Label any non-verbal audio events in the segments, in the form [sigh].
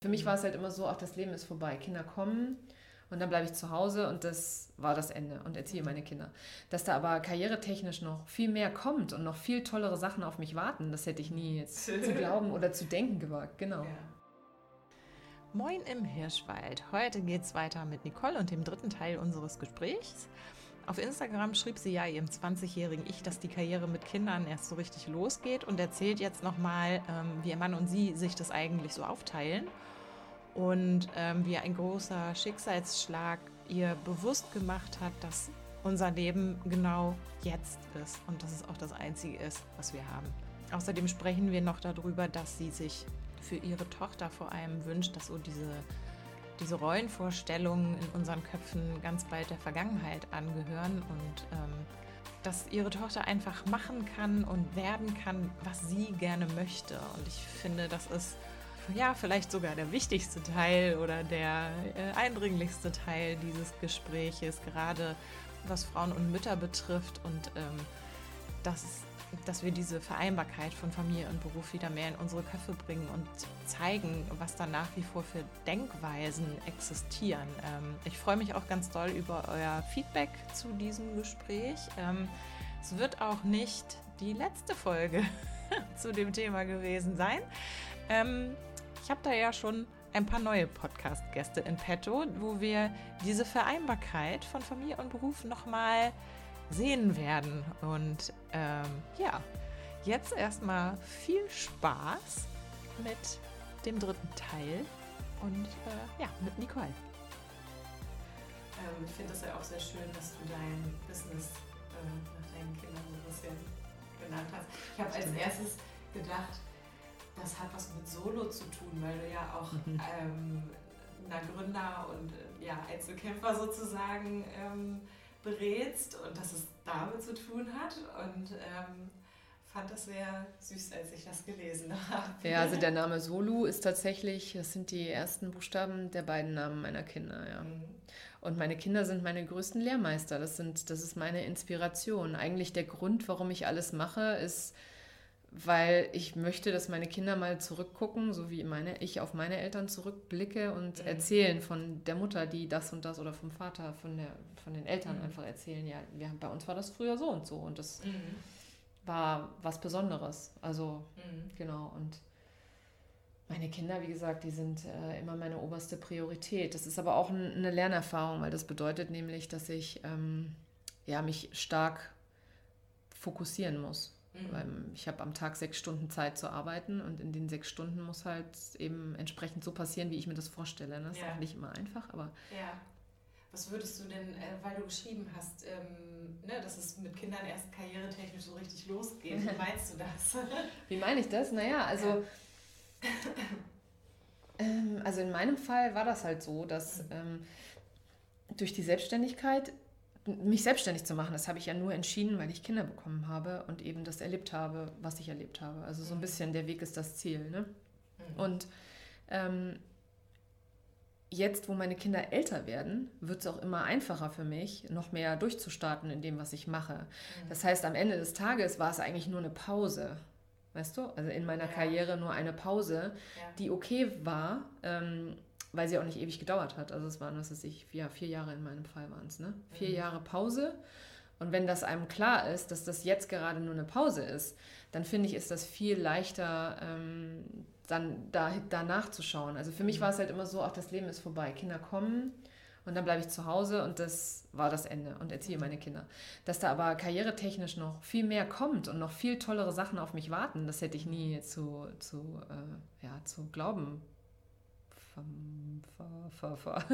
Für mich war es halt immer so, auch das Leben ist vorbei. Kinder kommen und dann bleibe ich zu Hause und das war das Ende und erziehe meine Kinder. Dass da aber karrieretechnisch noch viel mehr kommt und noch viel tollere Sachen auf mich warten, das hätte ich nie jetzt [laughs] zu glauben oder zu denken gewagt. Genau. Ja. Moin im Hirschwald. Heute geht es weiter mit Nicole und dem dritten Teil unseres Gesprächs. Auf Instagram schrieb sie ja ihrem 20-jährigen Ich, dass die Karriere mit Kindern erst so richtig losgeht und erzählt jetzt nochmal, ähm, wie ihr Mann und sie sich das eigentlich so aufteilen und ähm, wie ein großer Schicksalsschlag ihr bewusst gemacht hat, dass unser Leben genau jetzt ist und dass es auch das Einzige ist, was wir haben. Außerdem sprechen wir noch darüber, dass sie sich für ihre Tochter vor allem wünscht, dass so diese, diese Rollenvorstellungen in unseren Köpfen ganz bald der Vergangenheit angehören und ähm, dass ihre Tochter einfach machen kann und werden kann, was sie gerne möchte. Und ich finde, das ist ja, vielleicht sogar der wichtigste Teil oder der äh, eindringlichste Teil dieses Gespräches, gerade was Frauen und Mütter betrifft und ähm, dass, dass wir diese Vereinbarkeit von Familie und Beruf wieder mehr in unsere Köpfe bringen und zeigen, was da nach wie vor für Denkweisen existieren. Ähm, ich freue mich auch ganz doll über euer Feedback zu diesem Gespräch. Ähm, es wird auch nicht die letzte Folge [laughs] zu dem Thema gewesen sein. Ähm, ich habe da ja schon ein paar neue Podcast-Gäste in petto, wo wir diese Vereinbarkeit von Familie und Beruf nochmal sehen werden. Und ähm, ja, jetzt erstmal viel Spaß mit dem dritten Teil und äh, ja, mit Nicole. Ähm, ich finde es ja auch sehr schön, dass du dein Business äh, nach deinen Kindern so ein bisschen genannt hast. Ich habe als erstes gedacht, das hat was mit Solo zu tun, weil du ja auch mhm. ähm, einer Gründer und äh, ja, Einzelkämpfer sozusagen ähm, berätst und dass es damit zu tun hat. Und ähm, fand das sehr süß, als ich das gelesen habe. Ja, also der Name Solu ist tatsächlich, das sind die ersten Buchstaben der beiden Namen meiner Kinder, ja. Mhm. Und meine Kinder sind meine größten Lehrmeister. Das, sind, das ist meine Inspiration. Eigentlich der Grund, warum ich alles mache, ist weil ich möchte, dass meine Kinder mal zurückgucken, so wie meine, ich auf meine Eltern zurückblicke und mhm. erzählen von der Mutter, die das und das oder vom Vater, von, der, von den Eltern mhm. einfach erzählen, ja, wir, bei uns war das früher so und so und das mhm. war was Besonderes. Also, mhm. genau, und meine Kinder, wie gesagt, die sind äh, immer meine oberste Priorität. Das ist aber auch ein, eine Lernerfahrung, weil das bedeutet nämlich, dass ich ähm, ja, mich stark fokussieren muss. Mhm. Weil ich habe am Tag sechs Stunden Zeit zu arbeiten und in den sechs Stunden muss halt eben entsprechend so passieren, wie ich mir das vorstelle. Ne? Das ja. ist auch nicht immer einfach, aber. Ja. Was würdest du denn, äh, weil du geschrieben hast, ähm, ne, dass es mit Kindern erst karrieretechnisch so richtig losgeht, wie [laughs] meinst du das? wie meine ich das? Naja, also. Ja. [laughs] Ähm, also in meinem Fall war das halt so, dass mhm. ähm, durch die Selbstständigkeit mich selbstständig zu machen, das habe ich ja nur entschieden, weil ich Kinder bekommen habe und eben das erlebt habe, was ich erlebt habe. Also so ein mhm. bisschen der Weg ist das Ziel. Ne? Mhm. Und ähm, jetzt, wo meine Kinder älter werden, wird es auch immer einfacher für mich, noch mehr durchzustarten in dem, was ich mache. Mhm. Das heißt, am Ende des Tages war es eigentlich nur eine Pause. Weißt du? Also in meiner ja. Karriere nur eine Pause, ja. die okay war. Ähm, weil sie auch nicht ewig gedauert hat. Also es waren, was weiß ich, ja, vier Jahre in meinem Fall waren es, ne? Vier mhm. Jahre Pause. Und wenn das einem klar ist, dass das jetzt gerade nur eine Pause ist, dann finde ich, ist das viel leichter, ähm, dann da, da nachzuschauen. Also für mich mhm. war es halt immer so, auch das Leben ist vorbei. Kinder kommen und dann bleibe ich zu Hause und das war das Ende und erziehe mhm. meine Kinder. Dass da aber karrieretechnisch noch viel mehr kommt und noch viel tollere Sachen auf mich warten, das hätte ich nie zu, zu, äh, ja, zu glauben ver, ver, ver,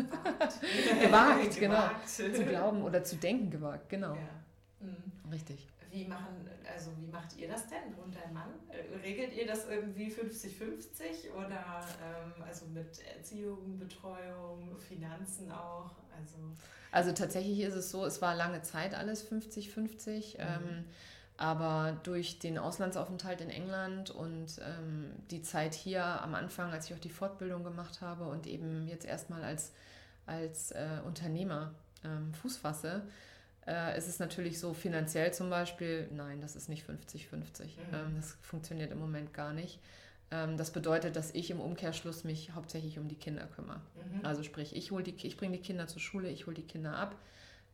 gewagt, genau. zu glauben oder zu denken gewagt, genau. Ja. Mhm. Richtig. Wie machen, also wie macht ihr das denn und dein Mann? Regelt ihr das irgendwie 50-50 oder ähm, also mit Erziehung, Betreuung, Finanzen auch? Also, also tatsächlich ist es so, es war lange Zeit alles 50-50. Mhm. Ähm, aber durch den Auslandsaufenthalt in England und ähm, die Zeit hier am Anfang, als ich auch die Fortbildung gemacht habe und eben jetzt erstmal als, als äh, Unternehmer ähm, Fuß fasse, äh, ist es natürlich so finanziell zum Beispiel, nein, das ist nicht 50-50. Mhm. Ähm, das funktioniert im Moment gar nicht. Ähm, das bedeutet, dass ich im Umkehrschluss mich hauptsächlich um die Kinder kümmere. Mhm. Also sprich, ich, ich bringe die Kinder zur Schule, ich hole die Kinder ab.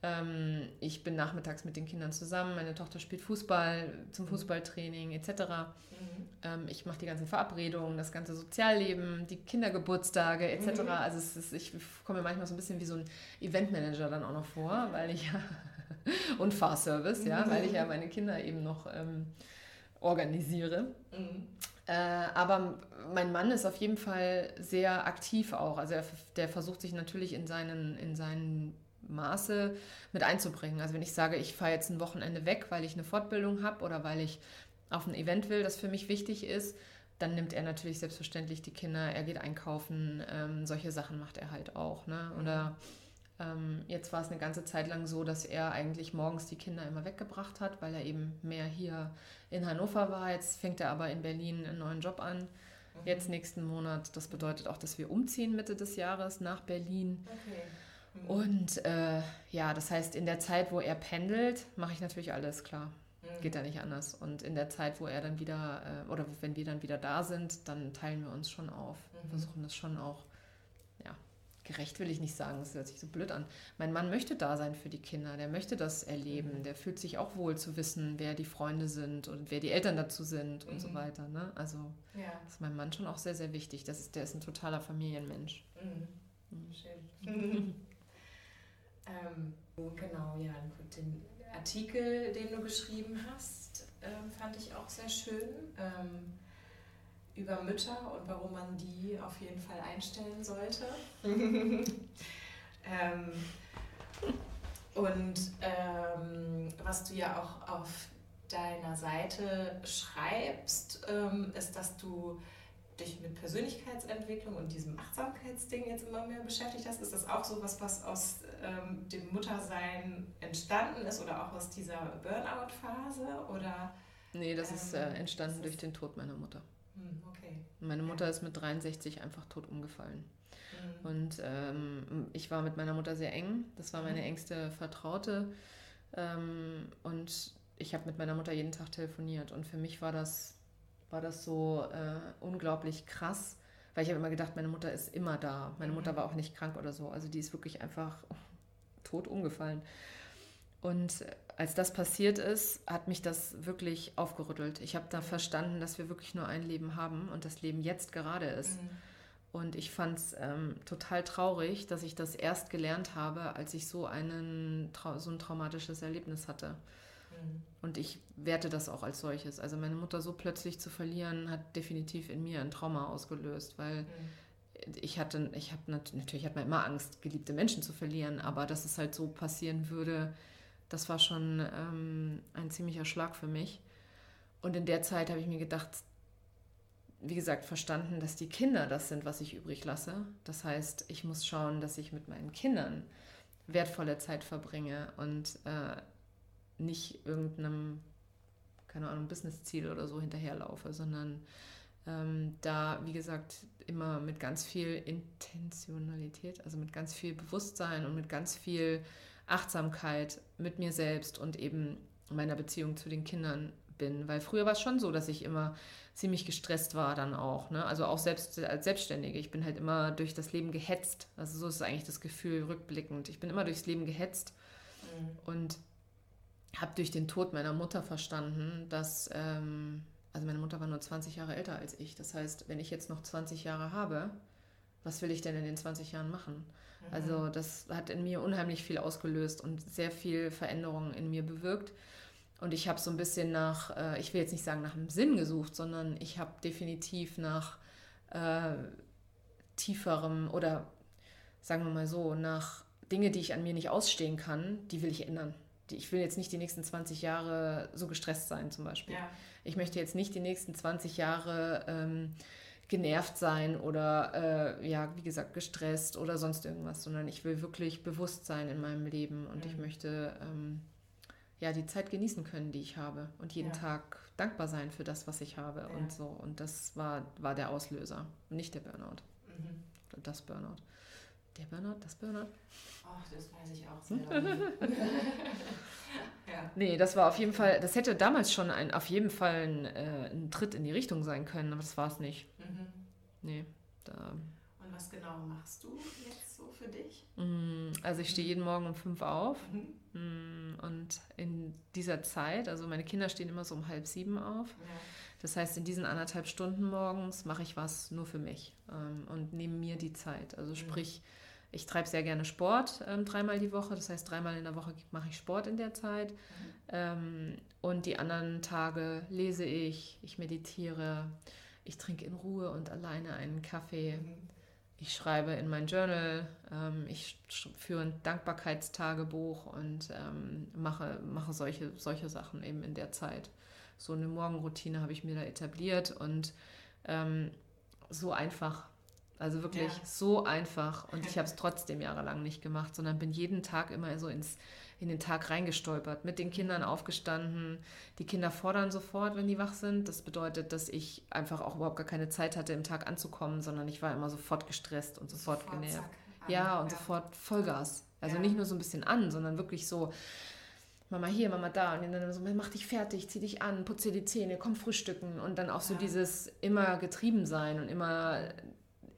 Ähm, ich bin nachmittags mit den Kindern zusammen. Meine Tochter spielt Fußball zum Mhm. Fußballtraining etc. Mhm. Ähm, ich mache die ganzen Verabredungen, das ganze Sozialleben, die Kindergeburtstage etc. Mhm. Also ist, ich komme mir manchmal so ein bisschen wie so ein Eventmanager dann auch noch vor, weil ich ja [laughs] und Fahrservice, ja, weil ich ja meine Kinder eben noch ähm, organisiere. Mhm. Äh, aber mein Mann ist auf jeden Fall sehr aktiv auch. Also er, der versucht sich natürlich in seinen, in seinen Maße mit einzubringen. Also wenn ich sage, ich fahre jetzt ein Wochenende weg, weil ich eine Fortbildung habe oder weil ich auf ein Event will, das für mich wichtig ist, dann nimmt er natürlich selbstverständlich die Kinder, er geht einkaufen, ähm, solche Sachen macht er halt auch. Ne? Oder ähm, jetzt war es eine ganze Zeit lang so, dass er eigentlich morgens die Kinder immer weggebracht hat, weil er eben mehr hier in Hannover war. Jetzt fängt er aber in Berlin einen neuen Job an. Mhm. Jetzt nächsten Monat. Das bedeutet auch, dass wir umziehen Mitte des Jahres nach Berlin. Okay. Mhm. Und äh, ja, das heißt, in der Zeit, wo er pendelt, mache ich natürlich alles klar. Mhm. Geht ja nicht anders. Und in der Zeit, wo er dann wieder, äh, oder wenn wir dann wieder da sind, dann teilen wir uns schon auf. Mhm. Versuchen das schon auch, ja, gerecht will ich nicht sagen, das hört sich so blöd an. Mein Mann möchte da sein für die Kinder, der möchte das erleben, Mhm. der fühlt sich auch wohl zu wissen, wer die Freunde sind und wer die Eltern dazu sind und so Mhm. weiter. Ne? Also Ja. das ist meinem Mann schon auch sehr, sehr wichtig. Das ist, der ist ein totaler Familienmensch. Mhm. Mhm. Schön. [laughs] ähm, genau, ja, gut, den Artikel, den du geschrieben hast, ähm, fand ich auch sehr schön. Ähm, über Mütter und warum man die auf jeden Fall einstellen sollte. [laughs] ähm, und ähm, was du ja auch auf deiner Seite schreibst, ähm, ist, dass du dich mit Persönlichkeitsentwicklung und diesem Achtsamkeitsding jetzt immer mehr beschäftigt hast. Ist das auch so was, was aus ähm, dem Muttersein entstanden ist oder auch aus dieser Burnout-Phase? Oder Nee, das ist äh, Ähm, entstanden das durch ist- den Tod meiner Mutter. hm, okay. Meine Mutter ist mit 63 einfach tot umgefallen. Hm. Und ähm, ich war mit meiner Mutter sehr eng. Das war meine Mhm. engste Vertraute. Ähm, und ich habe mit meiner Mutter jeden Tag telefoniert. Und für mich war das, war das so äh, unglaublich krass, weil ich habe immer gedacht, meine Mutter ist immer da. Meine Mutter Mhm. war auch nicht krank oder so. Also die ist wirklich einfach [laughs] tot umgefallen. Und als das passiert ist, hat mich das wirklich aufgerüttelt. Ich habe da verstanden, dass wir wirklich nur ein Leben haben und das Leben jetzt gerade ist. Hm. Und ich fand es ähm, total traurig, dass ich das erst gelernt habe, als ich so, einen, so ein traumatisches Erlebnis hatte. Hm. Und ich werte das auch als solches. Also meine Mutter so plötzlich zu verlieren, hat definitiv in mir ein Trauma ausgelöst, weil Hm. ich hatte, ich habe nat natürlich hat man immer Angst, geliebte Menschen zu verlieren, aber dass es halt so passieren würde, das war schon ähm, ein ziemlicher Schlag für mich. Und in der Zeit habe ich mir gedacht, wie gesagt, verstanden, dass die Kinder das sind, was ich übrig lasse. Das heißt, ich muss schauen, dass ich mit meinen Kindern wertvolle Zeit verbringe und äh, nicht irgendeinem, keine Ahnung, Businessziel oder so hinterherlaufe, sondern ähm, da, wie gesagt, immer mit ganz viel Intentionalität, also mit ganz viel Bewusstsein und mit ganz viel Achtsamkeit mit mir selbst und eben meiner Beziehung zu den Kindern bin. Weil früher war es schon so, dass ich immer ziemlich gestresst war dann auch. Ne? Also auch selbst als Selbstständige. Ich bin halt immer durch das Leben gehetzt. Also so ist eigentlich das Gefühl rückblickend. Ich bin immer durchs Leben gehetzt Hm. und habe durch den Tod meiner Mutter verstanden, dass, ähm, also meine Mutter war nur 20 Jahre älter als ich. Das heißt, wenn ich jetzt noch 20 Jahre habe, was will ich denn in den 20 Jahren machen? Mhm. Also das hat in mir unheimlich viel ausgelöst und sehr viel Veränderungen in mir bewirkt. Und ich habe so ein bisschen nach, äh, ich will jetzt nicht sagen nach dem Sinn gesucht, sondern ich habe definitiv nach äh, tieferem oder sagen wir mal so, nach Dinge, die ich an mir nicht ausstehen kann, die will ich ändern. Ich will jetzt nicht die nächsten 20 Jahre so gestresst sein zum Beispiel. Ja. Ich möchte jetzt nicht die nächsten 20 Jahre ähm, genervt sein oder, äh, ja, wie gesagt, gestresst oder sonst irgendwas, sondern ich will wirklich bewusst sein in meinem Leben und ich Mhm. möchte ähm, ja die Zeit genießen können, die ich habe und jeden Ja. Tag dankbar sein für das, was ich habe Ja. und so. Und das war, war der Auslöser, nicht der Burnout Mhm. oder das Burnout. Der Burnout, das Burnout? Ach, das weiß ich auch sehr lange. [laughs] [laughs] ja. Nee, das war auf jeden Fall, das hätte damals schon ein, auf jeden Fall ein, äh, ein Tritt in die Richtung sein können, aber das war es nicht. Mhm. Nee, da. Und was genau machst du jetzt so für dich? Mm, also ich stehe jeden Morgen um fünf auf mhm. Mm, und in dieser Zeit, also meine Kinder stehen immer so um halb sieben auf. Ja. Das heißt, in diesen anderthalb Stunden morgens mache ich was nur für mich ähm, und nehme mir die Zeit. Also mhm. sprich, ich treibe sehr gerne Sport ähm, dreimal die Woche. Das heißt, dreimal in der Woche mache ich Sport in der Zeit. Mhm. Ähm, und die anderen Tage lese ich, ich meditiere, ich trinke in Ruhe und alleine einen Kaffee. Mhm. Ich schreibe in mein Journal, ähm, ich führe ein Dankbarkeitstagebuch und ähm, mache, mache solche, solche Sachen eben in der Zeit so eine Morgenroutine habe ich mir da etabliert und ähm, so einfach. Also wirklich ja. so einfach. Und ich habe es trotzdem jahrelang nicht gemacht, sondern bin jeden Tag immer so ins, in den Tag reingestolpert, mit den Kindern aufgestanden. Die Kinder fordern sofort, wenn die wach sind. Das bedeutet, dass ich einfach auch überhaupt gar keine Zeit hatte, im Tag anzukommen, sondern ich war immer sofort gestresst und sofort, sofort genervt. Ja, und ja. sofort Vollgas. Also ja. nicht nur so ein bisschen an, sondern wirklich so Mama hier, Mama da. Und dann so, mach dich fertig, zieh dich an, putze die Zähne, komm frühstücken. Und dann auch so ja. dieses immer getrieben sein und immer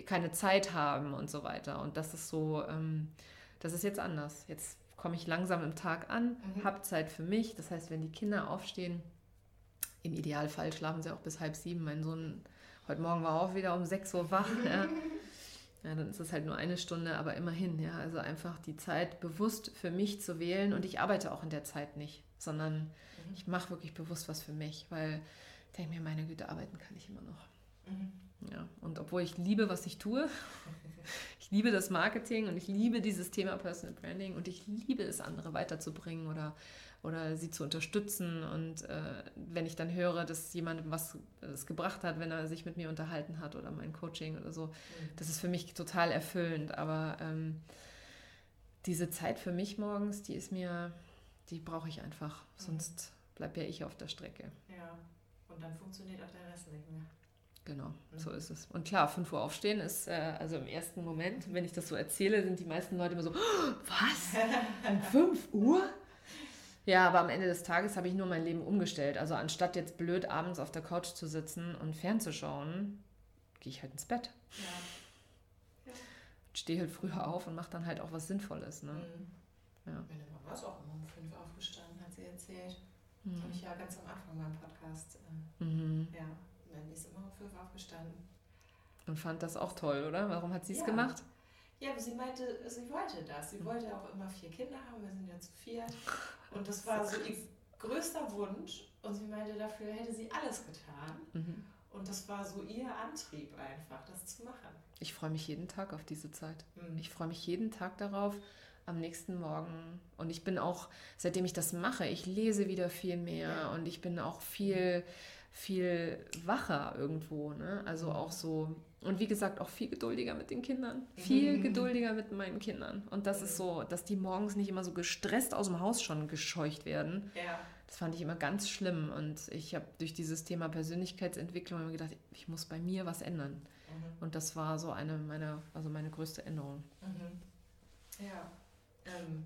keine Zeit haben und so weiter. Und das ist so, ähm, das ist jetzt anders. Jetzt komme ich langsam im Tag an, mhm. habe Zeit für mich. Das heißt, wenn die Kinder aufstehen, im Idealfall schlafen sie auch bis halb sieben. Mein Sohn heute Morgen war auch wieder um sechs Uhr wach. ja. [laughs] Ja, dann ist es halt nur eine Stunde, aber immerhin, ja. Also einfach die Zeit bewusst für mich zu wählen und ich arbeite auch in der Zeit nicht, sondern mhm. ich mache wirklich bewusst was für mich, weil ich denke mir, meine Güte, arbeiten kann ich immer noch. Mhm. Ja, und obwohl ich liebe, was ich tue, [laughs] ich liebe das Marketing und ich liebe dieses Thema Personal Branding und ich liebe es, andere weiterzubringen oder oder sie zu unterstützen. Und äh, wenn ich dann höre, dass jemand was es gebracht hat, wenn er sich mit mir unterhalten hat oder mein Coaching oder so, mhm. das ist für mich total erfüllend. Aber ähm, diese Zeit für mich morgens, die ist mir, die brauche ich einfach. Mhm. Sonst bleibe ja ich auf der Strecke. Ja, und dann funktioniert auch der Rest nicht mehr. Genau, mhm. so ist es. Und klar, 5 Uhr aufstehen ist, äh, also im ersten Moment, wenn ich das so erzähle, sind die meisten Leute immer so, oh, [gasps] was? Um 5 Uhr? Ja, aber am Ende des Tages habe ich nur mein Leben umgestellt. Also anstatt jetzt blöd abends auf der Couch zu sitzen und fernzuschauen, gehe ich halt ins Bett. Ja. ja. Stehe halt früher auf und mache dann halt auch was Sinnvolles. Ne? Mhm. Ja. Meine Mama ist auch immer um fünf aufgestanden, hat sie erzählt. Mhm. Habe ich ja ganz am Anfang beim Podcast. Äh, mhm. Ja, die ist immer um fünf aufgestanden. Und fand das auch toll, oder? Warum hat sie es ja. gemacht? Ja, aber sie meinte, sie wollte das. Sie wollte auch immer vier Kinder haben. Wir sind ja zu viert. Und das war so ihr größter Wunsch. Und sie meinte, dafür hätte sie alles getan. Mhm. Und das war so ihr Antrieb einfach, das zu machen. Ich freue mich jeden Tag auf diese Zeit. Mhm. Ich freue mich jeden Tag darauf, am nächsten Morgen. Und ich bin auch, seitdem ich das mache, ich lese wieder viel mehr ja. und ich bin auch viel, viel wacher irgendwo. Ne? Also mhm. auch so und wie gesagt, auch viel geduldiger mit den Kindern. Viel mhm. geduldiger mit meinen Kindern. Und das ist so, dass die morgens nicht immer so gestresst aus dem Haus schon gescheucht werden. Ja. Das fand ich immer ganz schlimm. Und ich habe durch dieses Thema Persönlichkeitsentwicklung immer gedacht, ich muss bei mir was ändern. Mhm. Und das war so eine meiner, also meine größte Änderung. Mhm. Ja. Ähm,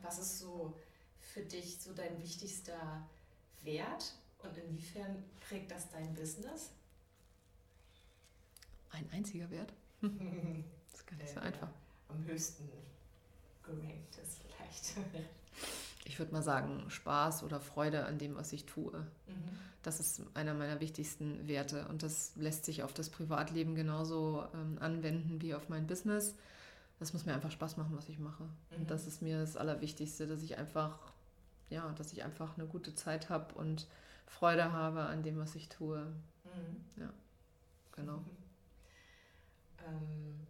was ist so für dich so dein wichtigster Wert und inwiefern prägt das dein Business? Ein einziger Wert? [laughs] das ist gar nicht so einfach. Am höchsten gerankt ist vielleicht. [laughs] ich würde mal sagen, Spaß oder Freude an dem, was ich tue. Mhm. Das ist einer meiner wichtigsten Werte und das lässt sich auf das Privatleben genauso ähm, anwenden wie auf mein Business. Das muss mir einfach Spaß machen, was ich mache. Mhm. Und das ist mir das Allerwichtigste, dass ich einfach, ja, dass ich einfach eine gute Zeit habe und Freude habe an dem, was ich tue. Mhm. Ja, genau. [laughs] Ähm,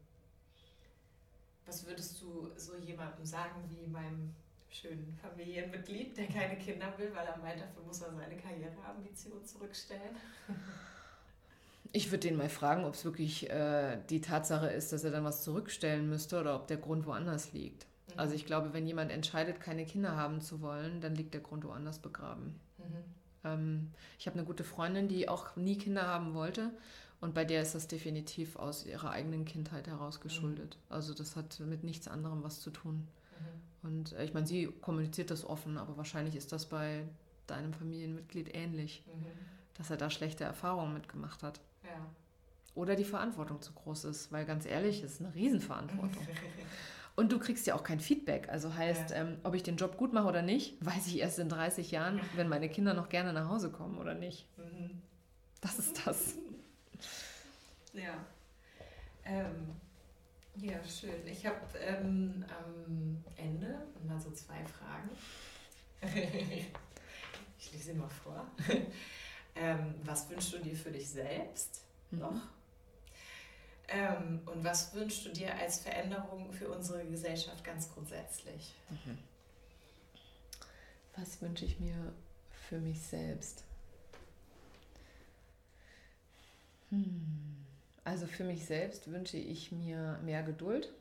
was würdest du so jemandem sagen wie meinem schönen Familienmitglied, der keine Kinder will, weil er meint, dafür muss er seine Karriereambition zurückstellen? Ich würde den mal fragen, ob es wirklich äh, die Tatsache ist, dass er dann was zurückstellen müsste oder ob der Grund woanders liegt. Mhm. Also ich glaube, wenn jemand entscheidet, keine Kinder haben zu wollen, dann liegt der Grund woanders begraben. Mhm. Ähm, ich habe eine gute Freundin, die auch nie Kinder haben wollte Und bei der ist das definitiv aus ihrer eigenen Kindheit heraus geschuldet. Mhm. Also das hat mit nichts anderem was zu tun. Mhm. Und äh, ich meine, sie kommuniziert das offen, aber wahrscheinlich ist das bei deinem Familienmitglied ähnlich, mhm. dass er da schlechte Erfahrungen mitgemacht hat. Ja. Oder die Verantwortung zu groß ist, weil ganz ehrlich, es ist eine Riesenverantwortung. [laughs] Und du kriegst ja auch kein Feedback. Also heißt, ja. ähm, ob ich den Job gut mache oder nicht, weiß ich erst in 30 Jahren, wenn meine Kinder noch gerne nach Hause kommen oder nicht. Mhm. Das ist das. [laughs] Ja. Ähm, ja, schön. Ich habe ähm, am Ende mal so zwei Fragen. [laughs] ich lese sie mal vor. [laughs] ähm, was wünschst du dir für dich selbst mhm. noch? Ähm, und was wünschst du dir als Veränderung für unsere Gesellschaft ganz grundsätzlich? Mhm. Was wünsche ich mir für mich selbst? Hm. Also für mich selbst wünsche ich mir mehr Geduld.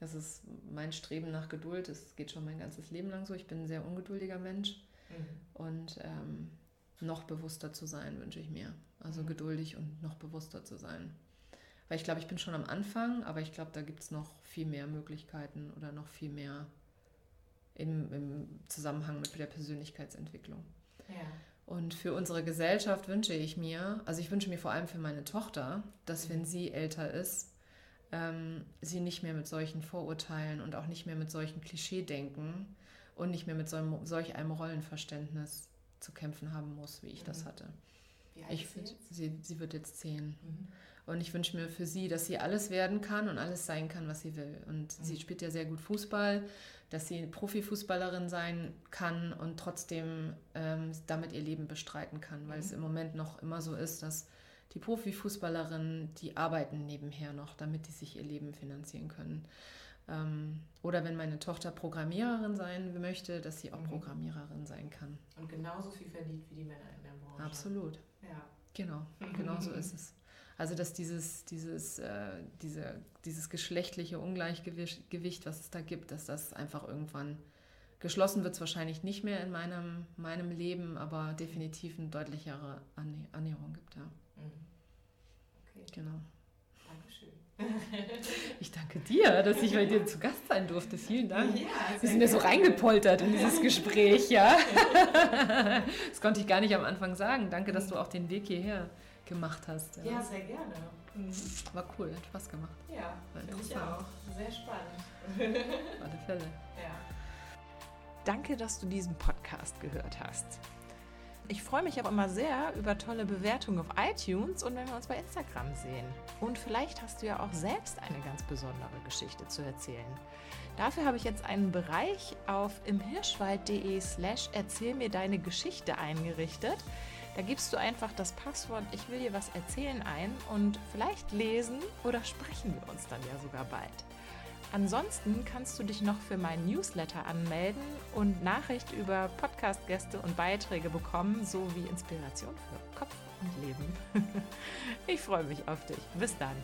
Das ist mein Streben nach Geduld. Das geht schon mein ganzes Leben lang so. Ich bin ein sehr ungeduldiger Mensch. Mhm. Und ähm, noch bewusster zu sein, wünsche ich mir. Also mhm. geduldig und noch bewusster zu sein. Weil ich glaube, ich bin schon am Anfang, aber ich glaube, da gibt es noch viel mehr Möglichkeiten oder noch viel mehr im, im Zusammenhang mit der Persönlichkeitsentwicklung. Ja. Und für unsere Gesellschaft wünsche ich mir, also ich wünsche mir vor allem für meine Tochter, dass wenn mhm. sie älter ist, ähm, sie nicht mehr mit solchen Vorurteilen und auch nicht mehr mit solchen Klischeedenken und nicht mehr mit so einem, solch einem Rollenverständnis zu kämpfen haben muss, wie ich mhm. das hatte. Wie alt ich sie, sie, sie wird jetzt zehn. Mhm. Und ich wünsche mir für sie, dass sie alles werden kann und alles sein kann, was sie will. Und mhm. sie spielt ja sehr gut Fußball dass sie Profifußballerin sein kann und trotzdem ähm, damit ihr Leben bestreiten kann, weil mhm. es im Moment noch immer so ist, dass die Profifußballerinnen, die arbeiten nebenher noch, damit die sich ihr Leben finanzieren können. Ähm, oder wenn meine Tochter Programmiererin sein möchte, dass sie auch mhm. Programmiererin sein kann. Und genauso viel verdient wie die Männer in der Branche. Absolut. Ja. Genau, [laughs] genau so ist es. Also dass dieses, dieses, äh, diese, dieses geschlechtliche Ungleichgewicht, was es da gibt, dass das einfach irgendwann geschlossen wird, es wahrscheinlich nicht mehr in meinem, meinem Leben, aber definitiv eine deutlichere Annäherung gibt. Ja. Mhm. Okay. Genau. Dankeschön. [laughs] Ich danke dir, dass ich bei dir zu Gast sein durfte. Vielen Dank. Ja, Wir sind ja so reingepoltert in dieses Gespräch, ja. [laughs] Das konnte ich gar nicht am Anfang sagen. Danke, dass du auch den Weg hierher gemacht hast. Ja, ja sehr gerne. Mhm. War cool, hat Spaß gemacht. Ja, finde ich auch. Sehr spannend. Auf alle Fälle. Ja. Danke, dass du diesen Podcast gehört hast. Ich freue mich auch immer sehr über tolle Bewertungen auf iTunes und wenn wir uns bei Instagram sehen. Und vielleicht hast du ja auch selbst eine ganz besondere Geschichte zu erzählen. Dafür habe ich jetzt einen Bereich auf imhirschwald.de slash erzähl mir deine Geschichte eingerichtet. Da gibst du einfach das Passwort Ich will dir was erzählen ein und vielleicht lesen oder sprechen wir uns dann ja sogar bald. Ansonsten kannst du dich noch für meinen Newsletter anmelden und Nachricht über Podcast-Gäste und Beiträge bekommen, sowie Inspiration für Kopf und Leben. [laughs] ich freue mich auf dich. Bis dann.